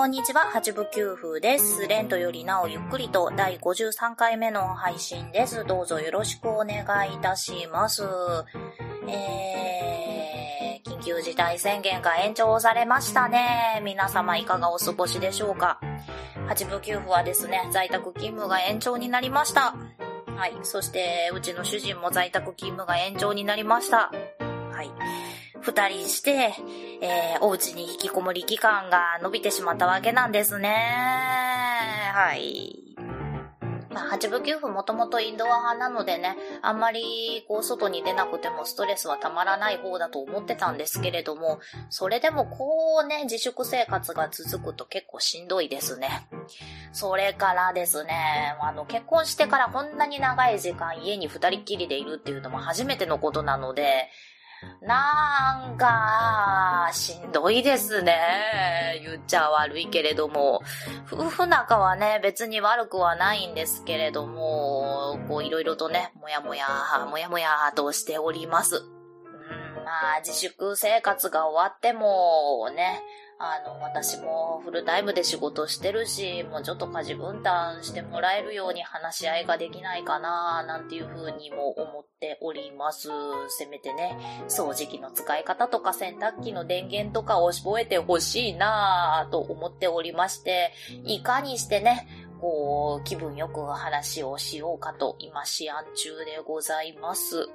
こんにちは、八部九風です。レントよりなおゆっくりと第53回目の配信です。どうぞよろしくお願いいたします。えー、緊急事態宣言が延長されましたね。皆様いかがお過ごしでしょうか八部九風はですね、在宅勤務が延長になりました。はい。そして、うちの主人も在宅勤務が延長になりました。はい。二人して、えー、お家に引きこもり期間が伸びてしまったわけなんですね。はい。まあ、八分九分もともとインドア派なのでね、あんまりこう外に出なくてもストレスはたまらない方だと思ってたんですけれども、それでもこうね、自粛生活が続くと結構しんどいですね。それからですね、あの結婚してからこんなに長い時間家に二人っきりでいるっていうのも初めてのことなので、なんか、しんどいですね。言っちゃ悪いけれども。夫婦仲はね、別に悪くはないんですけれども、こういろいろとね、もやもや、もやもやとしております。うん、まあ、自粛生活が終わっても、ね、あの、私もフルタイムで仕事してるし、もうちょっと家事分担してもらえるように話し合いができないかな、なんていう風にも思っております。せめてね、掃除機の使い方とか洗濯機の電源とかを覚えてほしいなと思っておりまして、いかにしてね、こう、気分よく話をしようかと今試案中でございます。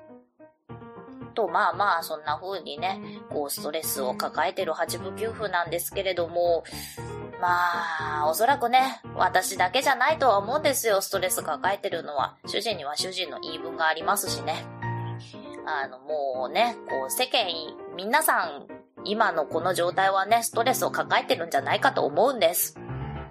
と、まあまあ、そんな風にね、こう、ストレスを抱えてる八部九夫なんですけれども、まあ、おそらくね、私だけじゃないとは思うんですよ、ストレス抱えてるのは。主人には主人の言い分がありますしね。あの、もうね、こう、世間、皆さん、今のこの状態はね、ストレスを抱えてるんじゃないかと思うんです。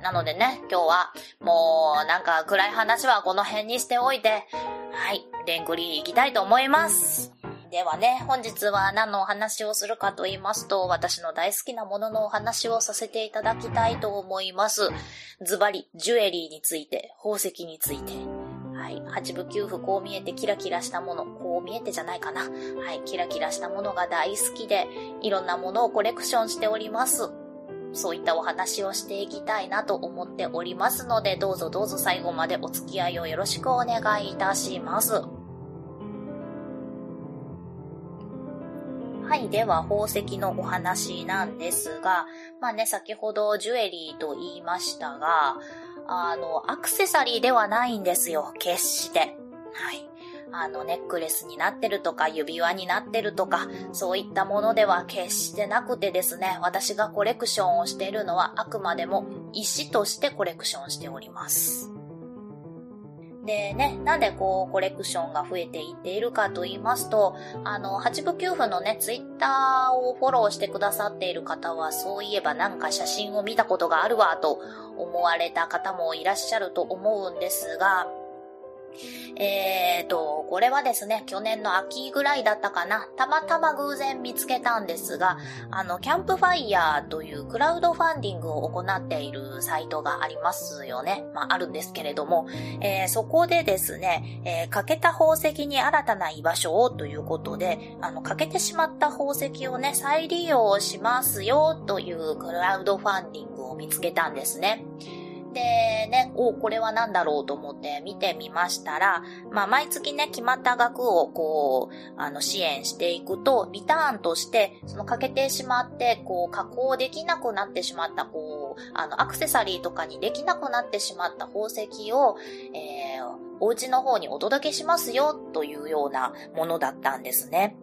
なのでね、今日は、もう、なんか暗い話はこの辺にしておいて、はい、レングリー行きたいと思います。ではね、本日は何のお話をするかと言いますと、私の大好きなもののお話をさせていただきたいと思います。ズバリ、ジュエリーについて、宝石について。はい。八部九符こう見えてキラキラしたもの、こう見えてじゃないかな。はい。キラキラしたものが大好きで、いろんなものをコレクションしております。そういったお話をしていきたいなと思っておりますので、どうぞどうぞ最後までお付き合いをよろしくお願いいたします。はい。では、宝石のお話なんですが、まあね、先ほどジュエリーと言いましたが、あの、アクセサリーではないんですよ。決して。はい。あの、ネックレスになってるとか、指輪になってるとか、そういったものでは決してなくてですね、私がコレクションをしているのはあくまでも石としてコレクションしております。でね、なんでこう、コレクションが増えていっているかと言いますと、あの、八部九夫のね、ツイッターをフォローしてくださっている方は、そういえばなんか写真を見たことがあるわ、と思われた方もいらっしゃると思うんですが、えーと、これはですね、去年の秋ぐらいだったかな。たまたま偶然見つけたんですが、あの、キャンプファイヤーというクラウドファンディングを行っているサイトがありますよね。まあ、あるんですけれども、えー、そこでですね、えー、欠けた宝石に新たな居場所をということで、あの、欠けてしまった宝石をね、再利用しますよというクラウドファンディングを見つけたんですね。でね、おこれは何だろうと思って見てみましたら、まあ、毎月ね、決まった額をこう、あの、支援していくと、リターンとして、その欠けてしまって、こう、加工できなくなってしまった、こう、あの、アクセサリーとかにできなくなってしまった宝石を、えー、お家の方にお届けしますよ、というようなものだったんですね。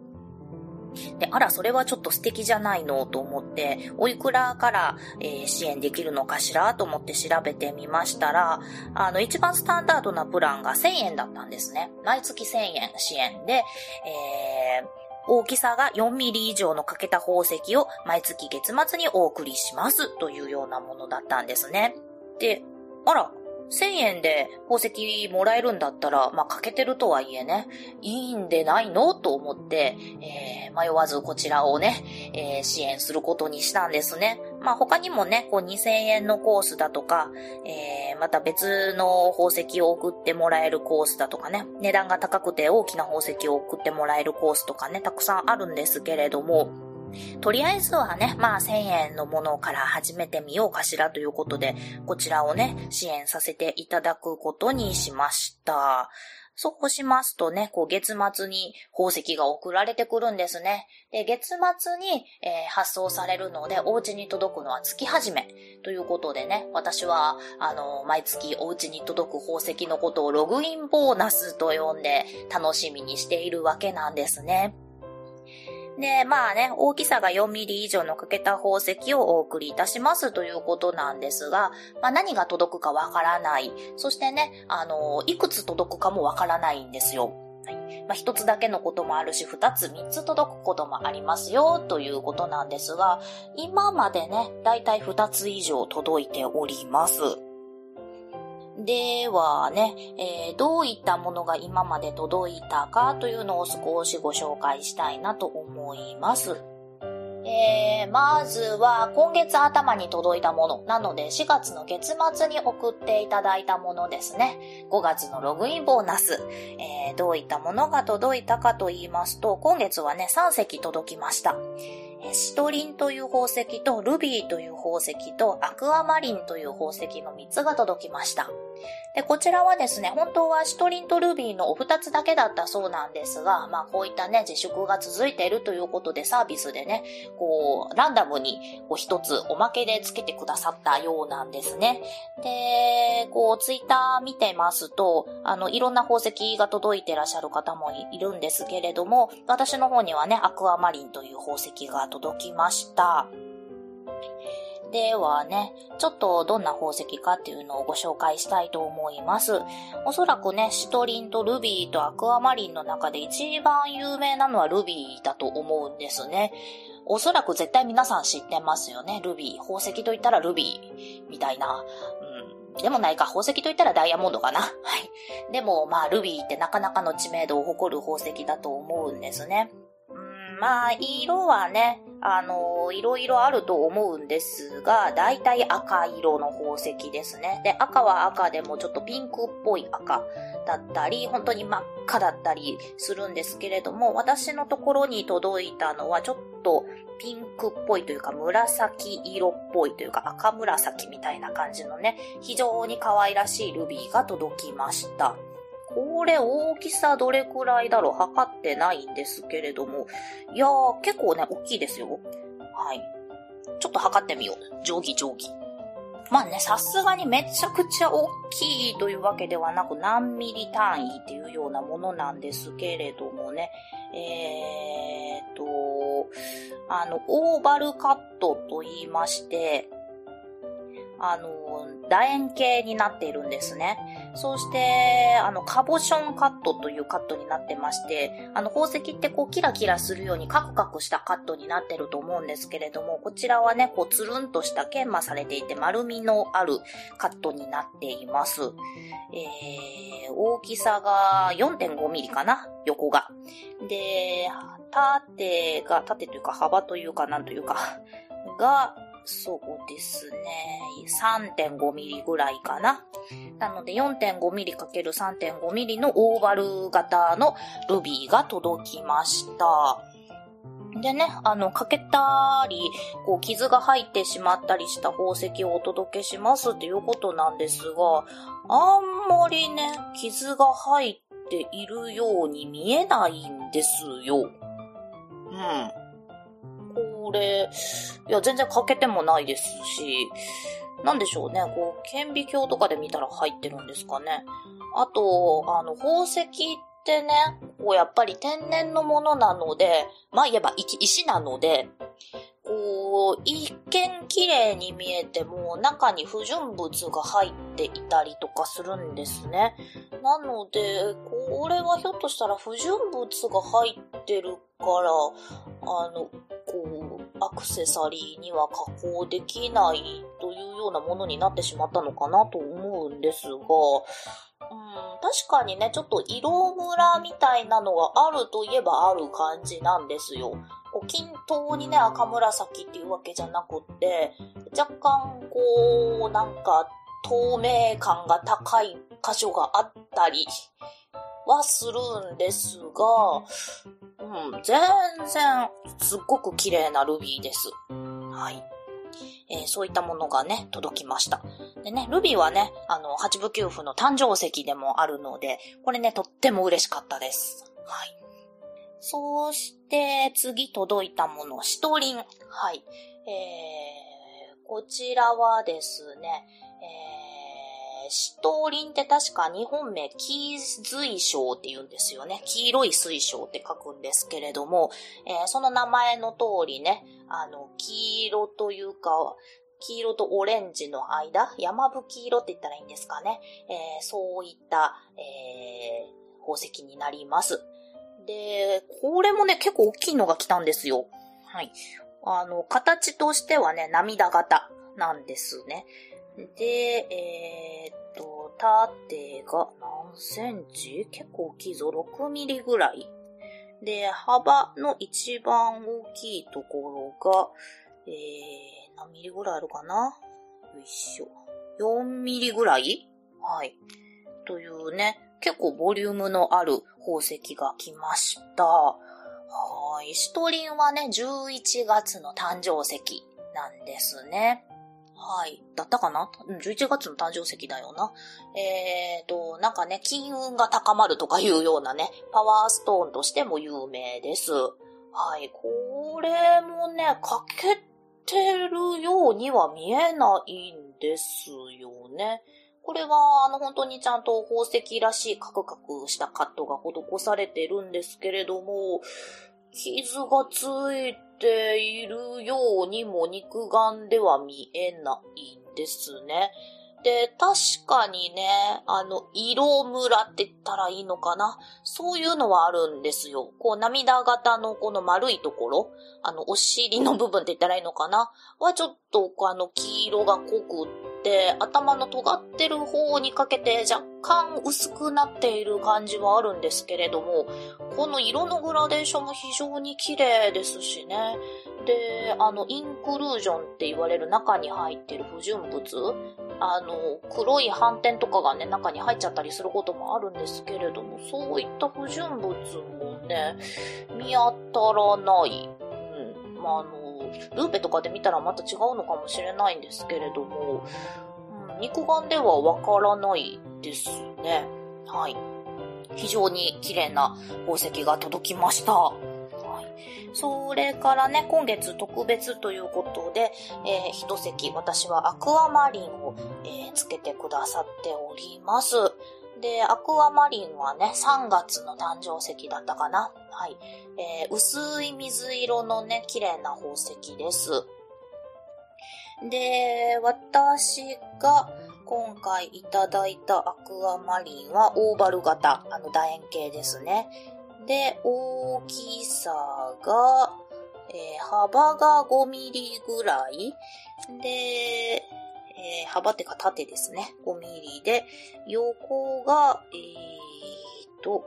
で、あら、それはちょっと素敵じゃないのと思って、おいくらから、えー、支援できるのかしらと思って調べてみましたら、あの、一番スタンダードなプランが1000円だったんですね。毎月1000円支援で、えー、大きさが4ミリ以上の欠けた宝石を毎月月末にお送りしますというようなものだったんですね。で、あら、1000円で宝石もらえるんだったら、まあ、欠けてるとはいえね、いいんでないの？と思って、えー、迷わずこちらをね、えー、支援することにしたんですね。まあ、他にもね、こう2000円のコースだとか、えー、また別の宝石を送ってもらえるコースだとかね、値段が高くて大きな宝石を送ってもらえるコースとかね、たくさんあるんですけれども、とりあえずはね、まあ1000円のものから始めてみようかしらということで、こちらをね、支援させていただくことにしました。そうしますとね、こう月末に宝石が送られてくるんですね。で、月末に、えー、発送されるので、お家に届くのは月始めということでね、私は、あの、毎月お家に届く宝石のことをログインボーナスと呼んで楽しみにしているわけなんですね。で、まあね、大きさが4ミリ以上の欠けた宝石をお送りいたしますということなんですが、まあ何が届くかわからない。そしてね、あの、いくつ届くかもわからないんですよ。はいまあ、一つだけのこともあるし、二つ、三つ届くこともありますよ、ということなんですが、今までね、だいたい二つ以上届いております。ではね、えー、どういったものが今まで届いたかというのを少しご紹介したいなと思います。えー、まずは今月頭に届いたものなので4月の月末に送っていただいたものですね。5月のログインボーナス。えー、どういったものが届いたかと言いますと、今月はね、3隻届きました。シトリンという宝石とルビーという宝石とアクアマリンという宝石の3つが届きました。で、こちらはですね、本当はシトリンとルビーのお二つだけだったそうなんですが、まあこういったね、自粛が続いているということでサービスでね、こう、ランダムにこう一つおまけでつけてくださったようなんですね。で、こう、ツイッター見てますと、あの、いろんな宝石が届いてらっしゃる方もいるんですけれども、私の方にはね、アクアマリンという宝石が届きました。ではね、ちょっとどんな宝石かっていうのをご紹介したいと思います。おそらくね、シトリンとルビーとアクアマリンの中で一番有名なのはルビーだと思うんですね。おそらく絶対皆さん知ってますよね。ルビー。宝石と言ったらルビー。みたいな。うん。でもないか。宝石と言ったらダイヤモンドかな。はい。でも、まあ、ルビーってなかなかの知名度を誇る宝石だと思うんですね。うんまあ、色はね、あの、いろいろあると思うんですが、だいたい赤色の宝石ですね。で、赤は赤でもちょっとピンクっぽい赤だったり、本当に真っ赤だったりするんですけれども、私のところに届いたのはちょっとピンクっぽいというか紫色っぽいというか赤紫みたいな感じのね、非常に可愛らしいルビーが届きました。これ大きさどれくらいだろう測ってないんですけれども。いやー、結構ね、大きいですよ。はい。ちょっと測ってみよう。定規定規。まあね、さすがにめちゃくちゃ大きいというわけではなく何ミリ単位っていうようなものなんですけれどもね。えーと、あの、オーバルカットと言いまして、あの、楕円形になっているんですね。そして、あの、カボションカットというカットになってまして、あの、宝石ってこう、キラキラするようにカクカクしたカットになってると思うんですけれども、こちらはね、こう、つるんとした研磨されていて、丸みのあるカットになっています。えー、大きさが4.5ミリかな横が。で、縦が、縦というか幅というかなんというか、が、そうですね。3.5ミリぐらいかな。なので4.5ミリ ×3.5 ミリのオーバル型のルビーが届きました。でね、あの、欠けたり、こう、傷が入ってしまったりした宝石をお届けしますっていうことなんですが、あんまりね、傷が入っているように見えないんですよ。うん。これ、いや、全然欠けてもないですし、なんでしょうね、こう、顕微鏡とかで見たら入ってるんですかね。あと、あの、宝石ってね、こう、やっぱり天然のものなので、まあ言えば石なので、こう、一見綺麗に見えても、中に不純物が入っていたりとかするんですね。なので、これはひょっとしたら不純物が入ってるから、あの、こう、アクセサリーには加工できないというようなものになってしまったのかなと思うんですが、うん、確かにね、ちょっと色ムラみたいなのがあるといえばある感じなんですよ。こう均等にね、赤紫っていうわけじゃなくって、若干こう、なんか透明感が高い箇所があったりはするんですが、うん、全然すっごく綺麗なルビーです。はい。えー、そういったものがね、届きました。でね、ルビーはね、あの、八部九符の誕生石でもあるので、これね、とっても嬉しかったです。はい。そして、次届いたもの、シトリン。はい。えー、こちらはですね、えー、シトリンって確か日本名、黄水晶って言うんですよね。黄色い水晶って書くんですけれども、えー、その名前の通りね、あの、黄色というか、黄色とオレンジの間、山吹色って言ったらいいんですかね。えー、そういった、えー、宝石になります。で、これもね、結構大きいのが来たんですよ。はい。あの、形としてはね、涙型なんですね。で、えー、っと、縦が何センチ？結構大きいぞ。6ミリぐらい。で、幅の一番大きいところが、えー、何ミリぐらいあるかな？よいしょ。4ミリぐらい？はい。というね、結構ボリュームのある宝石が来ました。はい。シトリンはね、11月の誕生石なんですね。はい。だったかな？うん、11月の誕生石だよな。えーと、なんかね、金運が高まるとかいうようなね、パワーストーンとしても有名です。はい。これもね、欠けてるようには見えないんですよね。これは、あの、本当にちゃんと宝石らしいカクカクしたカットが施されてるんですけれども、傷がついてているようにも肉眼では見えないんですね。で、確かにね、あの、色ムラって言ったらいいのかな？そういうのはあるんですよ。こう、涙型のこの丸いところ、あの、お尻の部分って言ったらいいのかな？はちょっと、あの、黄色が濃くって、頭の尖ってる方にかけて若干薄くなっている感じはあるんですけれども、この色のグラデーションも非常に綺麗ですしね。で、あの、インクルージョンって言われる中に入ってる不純物、あの、黒い斑点とかがね、中に入っちゃったりすることもあるんですけれども、そういった不純物もね、見当たらない。うん。ま、あの、ルーペとかで見たらまた違うのかもしれないんですけれども、うん、肉眼ではわからないですね。はい。非常に綺麗な宝石が届きました。はい。それからね、今月特別ということで、えー、一席、私はアクアマリンを、えー、つけてくださっております。で、アクアマリンはね、3月の誕生石だったかな。はい。えー、薄い水色のね、綺麗な宝石です。で、私が今回いただいたアクアマリンはオーバル型、あの楕円形ですね。で、大きさが、えー、幅が5ミリぐらい。で、えー、幅ってか縦ですね。5ミリで、横が、えーと、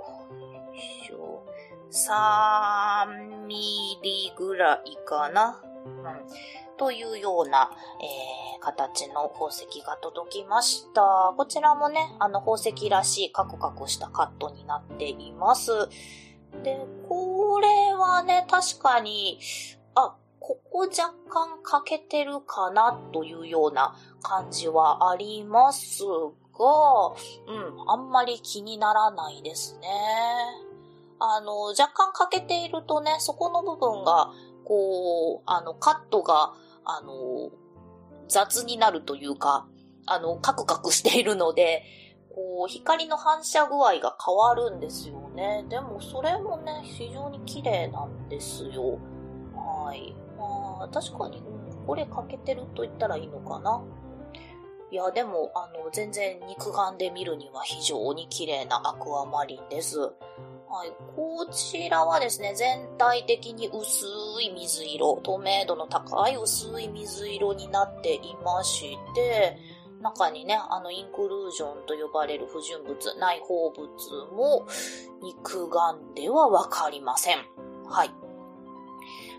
3ミリぐらいかな。うん。というような、えー、形の宝石が届きました。こちらもね、あの宝石らしいカクカクしたカットになっています。で、これはね、確かに、ここ若干欠けてるかなというような感じはありますが、うん、あんまり気にならないですね。あの、若干欠けているとね、そこの部分が、こう、あの、カットが、あの、雑になるというか、あの、カクカクしているので、こう、光の反射具合が変わるんですよね。でも、それもね、非常に綺麗なんですよ。はい。まあ、確かに、これ欠けてると言ったらいいのかな。いや、でも、あの、全然肉眼で見るには非常に綺麗なアクアマリンです。はい。こちらはですね、全体的に薄い水色、透明度の高い薄い水色になっていまして、中にね、あの、インクルージョンと呼ばれる不純物、内包物も肉眼ではわかりません。はい。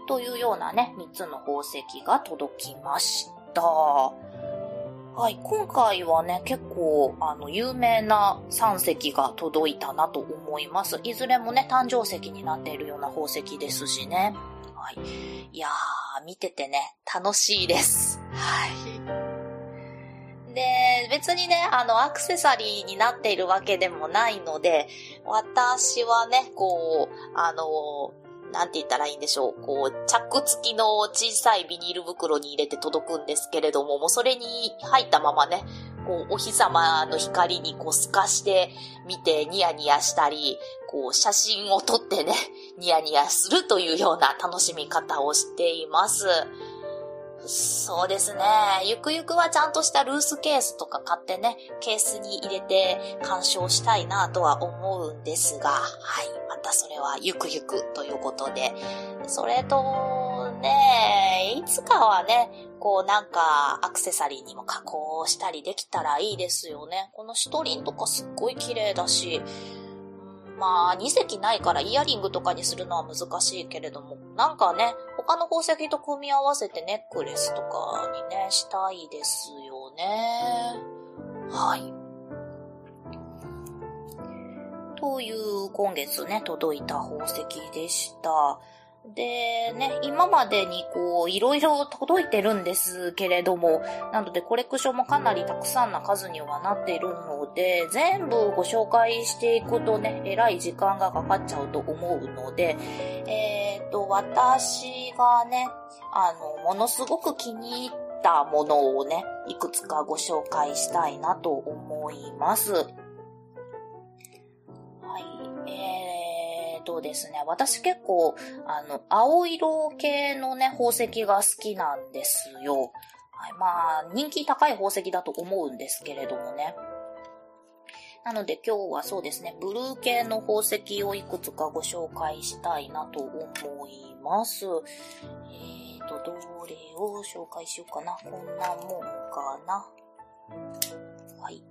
というようなね、3つの宝石が届きました。はい、今回はね、結構、あの、有名な3石が届いたなと思います。いずれもね、誕生石になっているような宝石ですしね。はい。いやー、見ててね、楽しいです。はい。で、別にね、あの、アクセサリーになっているわけでもないので、私はね、こう、あの、なんて言ったらいいんでしょう。こう、チャック付きの小さいビニール袋に入れて届くんですけれども、もうそれに入ったままね、こう、お日様の光にこう透かして見てニヤニヤしたり、こう、写真を撮ってね、ニヤニヤするというような楽しみ方をしています。そうですね。ゆくゆくはちゃんとしたルースケースとか買ってね、ケースに入れて鑑賞したいなとは思うんですが、はい。またそれはゆくゆくということで。それと、ね、いつかはね、こうなんかアクセサリーにも加工したりできたらいいですよね。このシトリンとかすっごい綺麗だし、まあ、2隻ないからイヤリングとかにするのは難しいけれども、なんかね、他の宝石と組み合わせてネックレスとかにね、したいですよね。はい。という今月ね、届いた宝石でした。で、ね、今までにこう、いろいろ届いてるんですけれども、なのでコレクションもかなりたくさんな数にはなっているので、全部ご紹介していくとね、えらい時間がかかっちゃうと思うので、えっ、ー、と、私がね、あの、ものすごく気に入ったものをね、いくつかご紹介したいなと思います。はい、えーとですね、私結構、あの、青色系のね、宝石が好きなんですよ。はい、まあ、人気高い宝石だと思うんですけれどもね。なので今日はそうですね、ブルー系の宝石をいくつかご紹介したいなと思います。えーと、どれを紹介しようかな。こんなもんかな。はい。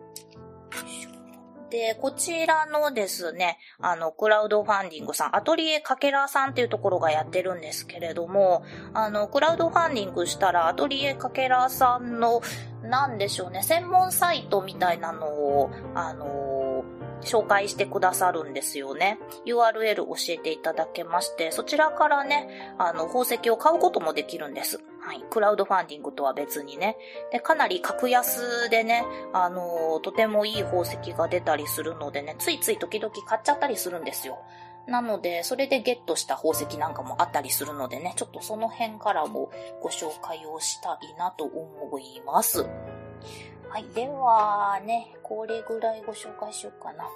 で、こちらのですね、あの、クラウドファンディングさん、アトリエかけらさんっていうところがやってるんですけれども、あの、クラウドファンディングしたら、アトリエかけらさんの、なんでしょうね、専門サイトみたいなのを、あの紹介してくださるんですよね。URL 教えていただけまして、そちらからね、あの、宝石を買うこともできるんです。はい。クラウドファンディングとは別にね。で、かなり格安でね、あのー、とてもいい宝石が出たりするのでね、ついつい時々買っちゃったりするんですよ。なので、それでゲットした宝石なんかもあったりするのでね、ちょっとその辺からもご紹介をしたいなと思います。はい。ではね、これぐらいご紹介しようかな。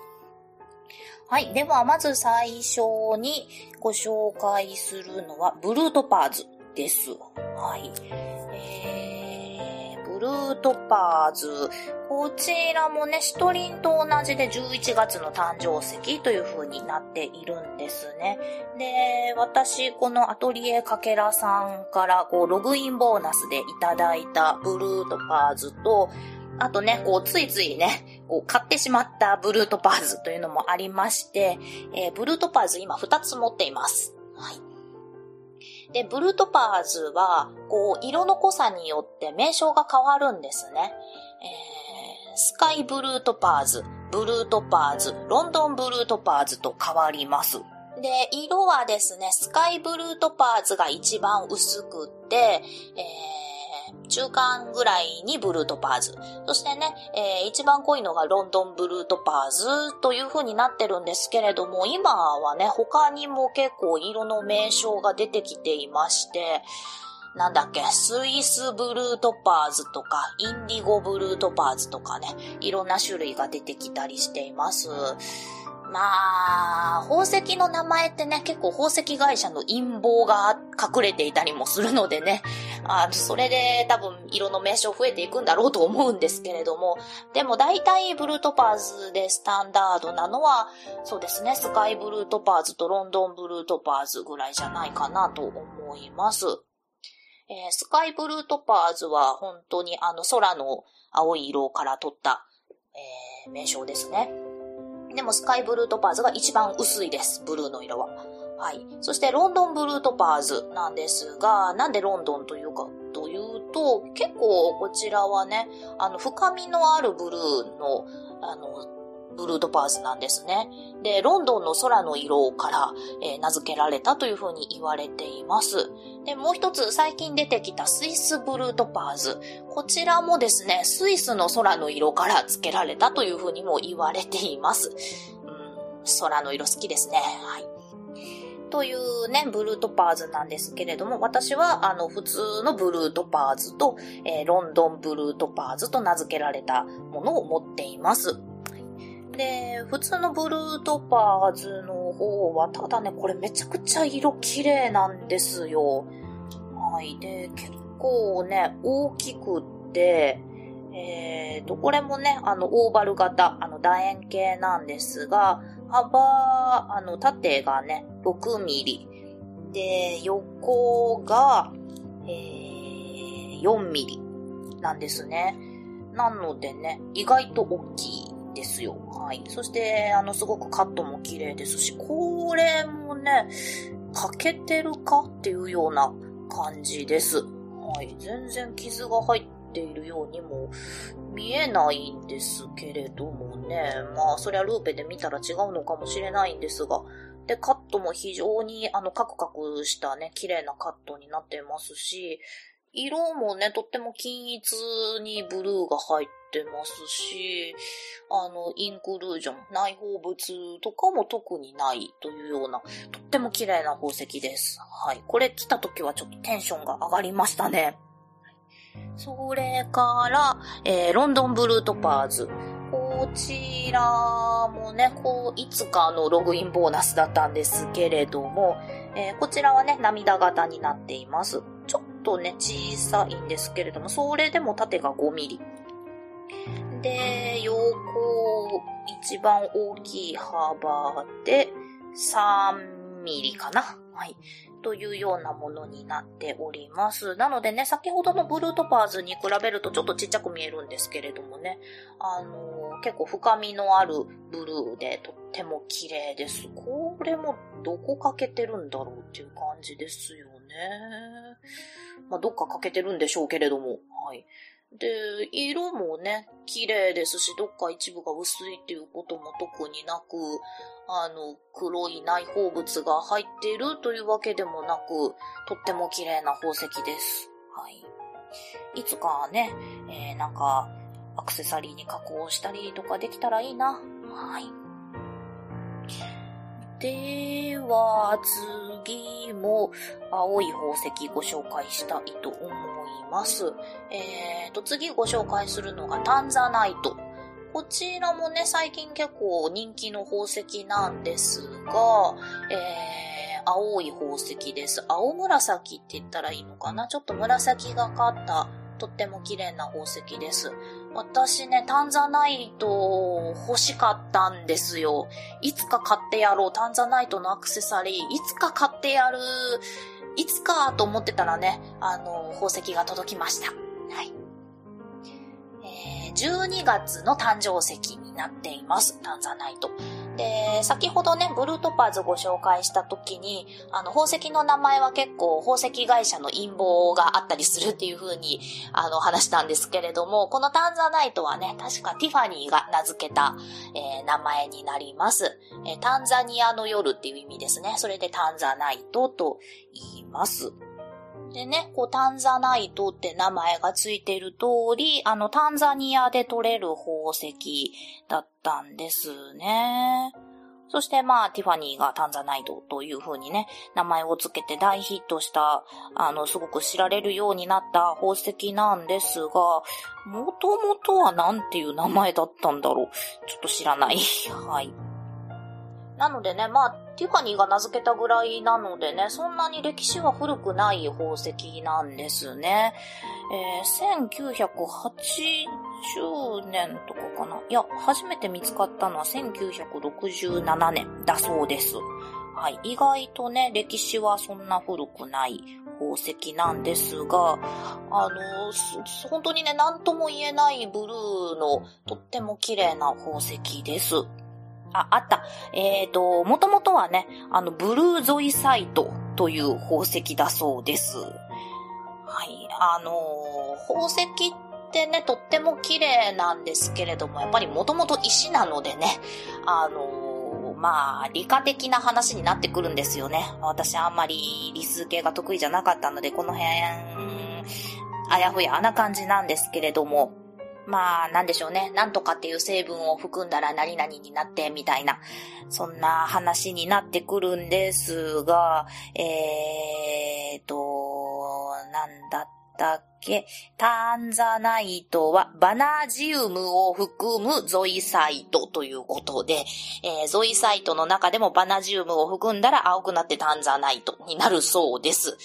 はい。では、まず最初にご紹介するのは、ブルートパーズ。です。はい。えー、ブルートパーズ。こちらもね、シトリンと同じで11月の誕生石という風になっているんですね。で、私、このアトリエかけらさんからこう、ログインボーナスでいただいたブルートパーズと、あとね、こう、ついついね、こう、買ってしまったブルートパーズというのもありまして、えー、ブルートパーズ今2つ持っています。はい。で、ブルートパーズは、こう、色の濃さによって名称が変わるんですね。えー、スカイブルートパーズ、ブルートパーズ、ロンドンブルートパーズと変わります。で、色はですね、スカイブルートパーズが一番薄くって、えー中間ぐらいにブルートパーズ。そしてね、えー、一番濃いのがロンドンブルートパーズという風になってるんですけれども、今はね、他にも結構色の名称が出てきていまして、なんだっけ、スイスブルートパーズとか、インディゴブルートパーズとかね、いろんな種類が出てきたりしています。まあ、宝石の名前ってね、結構宝石会社の陰謀が隠れていたりもするのでね、あそれで多分色の名称増えていくんだろうと思うんですけれども、でも大体ブルートパーズでスタンダードなのは、そうですね、スカイブルートパーズとロンドンブルートパーズぐらいじゃないかなと思います。えー、スカイブルートパーズは本当にあの空の青い色から取った、えー、名称ですね。もスカイブルートパーズが一番薄いです、ブルーの色は。はい。そしてロンドンブルートパーズなんですが、なんでロンドンというかというと、結構こちらはね、あの、深みのあるブルーの、あの、ブルートパーズなんですね。で、ロンドンの空の色から、えー、名付けられたというふうに言われています。で、もう一つ最近出てきたスイスブルートパーズ。こちらもですね、スイスの空の色から付けられたというふうにも言われています。うん、空の色好きですね。はい。というね、ブルートパーズなんですけれども、私はあの普通のブルートパーズと、えー、ロンドンブルートパーズと名付けられたものを持っています。で、普通のブルートパーズの方は、ただね、これめちゃくちゃ色綺麗なんですよ。はい。で、結構ね、大きくって、えーと、これもね、あの、オーバル型、あの、楕円形なんですが、幅、あの、縦がね、6ミリ。で、横が、えー、4ミリなんですね。なのでね、意外と大きいですよ。はい。そして、あの、すごくカットも綺麗ですし、これもね、欠けてるかっていうような感じです。はい。全然傷が入っているようにも見えないんですけれどもね。まあ、そりゃルーペで見たら違うのかもしれないんですが、で、カットも非常に、あの、カクカクしたね、綺麗なカットになってますし、色もね、とっても均一にブルーが入ってますし、あの、インクルージョン、内包物とかも特にないというような、とっても綺麗な宝石です。はい。これ来た時はちょっとテンションが上がりましたね。それから、えー、ロンドンブルートパーズ。こちらもね、こう、いつかのログインボーナスだったんですけれども、えー、こちらはね、涙型になっています。ちょっとね、小さいんですけれども、それでも縦が5ミリ。で、横、一番大きい幅で3ミリかな？はい。というようなものになっております。なのでね、先ほどのブルートパーズに比べるとちょっとちっちゃく見えるんですけれどもね、あのー、結構深みのあるブルーでとっても綺麗です。これもどこかけてるんだろうっていう感じですよね。まあ、どっかかけてるんでしょうけれども、はい。で、色もね、綺麗ですし、どっか一部が薄いっていうことも特になく、あの、黒い内包物が入っているというわけでもなく、とっても綺麗な宝石です。はい。いつかね、えー、なんか、アクセサリーに加工したりとかできたらいいな。はい。では、次も青い宝石ご紹介したいと思います。えーと、次ご紹介するのがタンザナイト。こちらもね、最近結構人気の宝石なんですが、えー、青い宝石です。青紫って言ったらいいのかな？ちょっと紫がかったとっても綺麗な宝石です。私ね、タンザナイト欲しかったんですよ。いつか買ってやろう。タンザナイトのアクセサリー。いつか買ってやる。いつかと思ってたらね、あの、宝石が届きました。はい。えー、12月の誕生石になっています。タンザナイト。で、先ほどね、ブルートパーズご紹介した時に、あの、宝石の名前は結構宝石会社の陰謀があったりするっていう風に、あの、話したんですけれども、このタンザナイトはね、確かティファニーが名付けた、えー、名前になります、えー、タンザニアの夜っていう意味ですね。それでタンザナイトと言います。でね、こう、タンザナイトって名前がついてる通り、あの、タンザニアで取れる宝石だったんですね。そしてまあ、ティファニーがタンザナイトという風にね、名前を付けて大ヒットした、あの、すごく知られるようになった宝石なんですが、もともとは何ていう名前だったんだろう。ちょっと知らない。はい。なのでね、まあ、ティファニーが名付けたぐらいなのでね、そんなに歴史は古くない宝石なんですね。えー、1980年とかかな。いや、初めて見つかったのは1967年だそうです。はい。意外とね、歴史はそんな古くない宝石なんですが、あの、本当にね、なんとも言えないブルーのとっても綺麗な宝石です。あ、あった。えっ、ー、と、もともとはね、あの、ブルーゾイサイトという宝石だそうです。はい。あの、宝石ってね、とっても綺麗なんですけれども、やっぱりもともと石なのでね、あの、まあ、理科的な話になってくるんですよね。私あんまり理数系が得意じゃなかったので、この辺、あやふやな感じなんですけれども、まあ、なんでしょうね。なんとかっていう成分を含んだら何々になって、みたいな、そんな話になってくるんですが、えーと、なんだったっけ？タンザナイトはバナジウムを含むゾイサイトということで、えー、ゾイサイトの中でもバナジウムを含んだら青くなってタンザナイトになるそうです。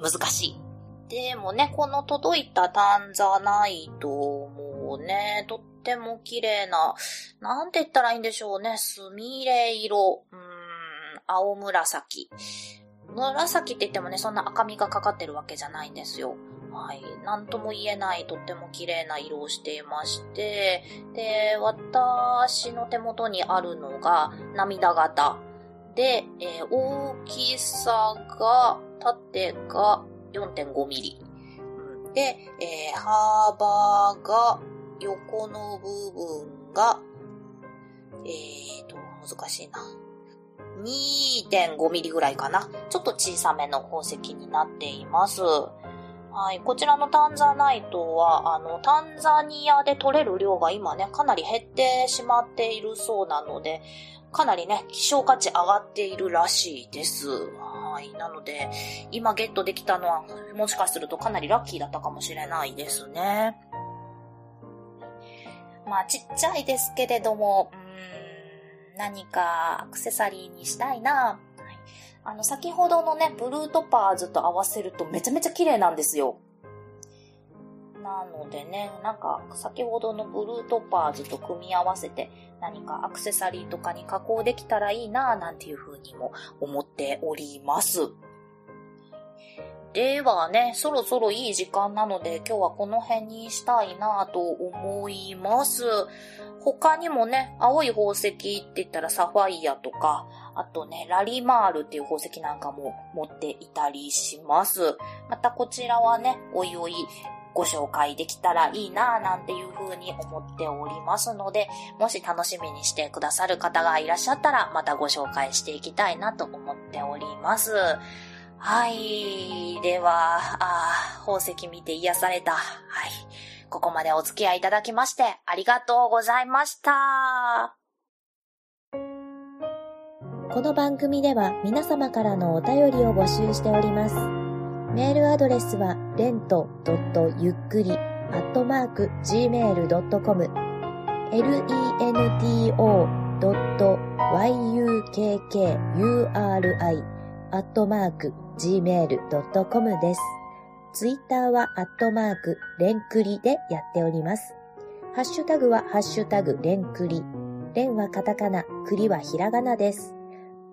難しい。でもね、この届いたタンザナイトもね、とっても綺麗な、なんて言ったらいいんでしょうね、すみれ色、うん、青紫。紫って言ってもね、そんな赤みがかかってるわけじゃないんですよ。はい。なんとも言えない、とっても綺麗な色をしていまして、で、私の手元にあるのが涙型。で、えー、大きさが、縦が4.5ミリ。で、えー、幅が、横の部分が、えーと、難しいな。2.5ミリぐらいかな。ちょっと小さめの宝石になっています。はい。こちらのタンザナイトは、あの、タンザニアで取れる量が今ね、かなり減ってしまっているそうなので、かなりね、希少価値上がっているらしいです。はい。なので、今ゲットできたのは、もしかするとかなりラッキーだったかもしれないですね。まあ、ちっちゃいですけれども、うーん、何かアクセサリーにしたいな。あの、先ほどのね、ブルートパーズと合わせるとめちゃめちゃ綺麗なんですよ。なのでね、なんか先ほどのブルートパーズと組み合わせて何かアクセサリーとかに加工できたらいいなぁなんていう風にも思っております。ではね、そろそろいい時間なので今日はこの辺にしたいなと思います。他にもね、青い宝石って言ったらサファイアとか、あとね、ラリマールっていう宝石なんかも持っていたりします。またこちらはね、おいおいご紹介できたらいいなぁなんていう風に思っておりますので、もし楽しみにしてくださる方がいらっしゃったら、またご紹介していきたいなと思っております。はい。では、あ宝石見て癒された。はい。ここまでお付き合いいただきまして、ありがとうございました。この番組では皆様からのお便りを募集しております。メールアドレスは、レントゆっくり、アットマーク、gmail.com、lento.yukkuri、アットマーク、gmail.com です。ツイッターは、アットマーク、レンクリでやっております。ハッシュタグは、ハッシュタグ、レンクリ。レンはカタカナ、クリはひらがなです。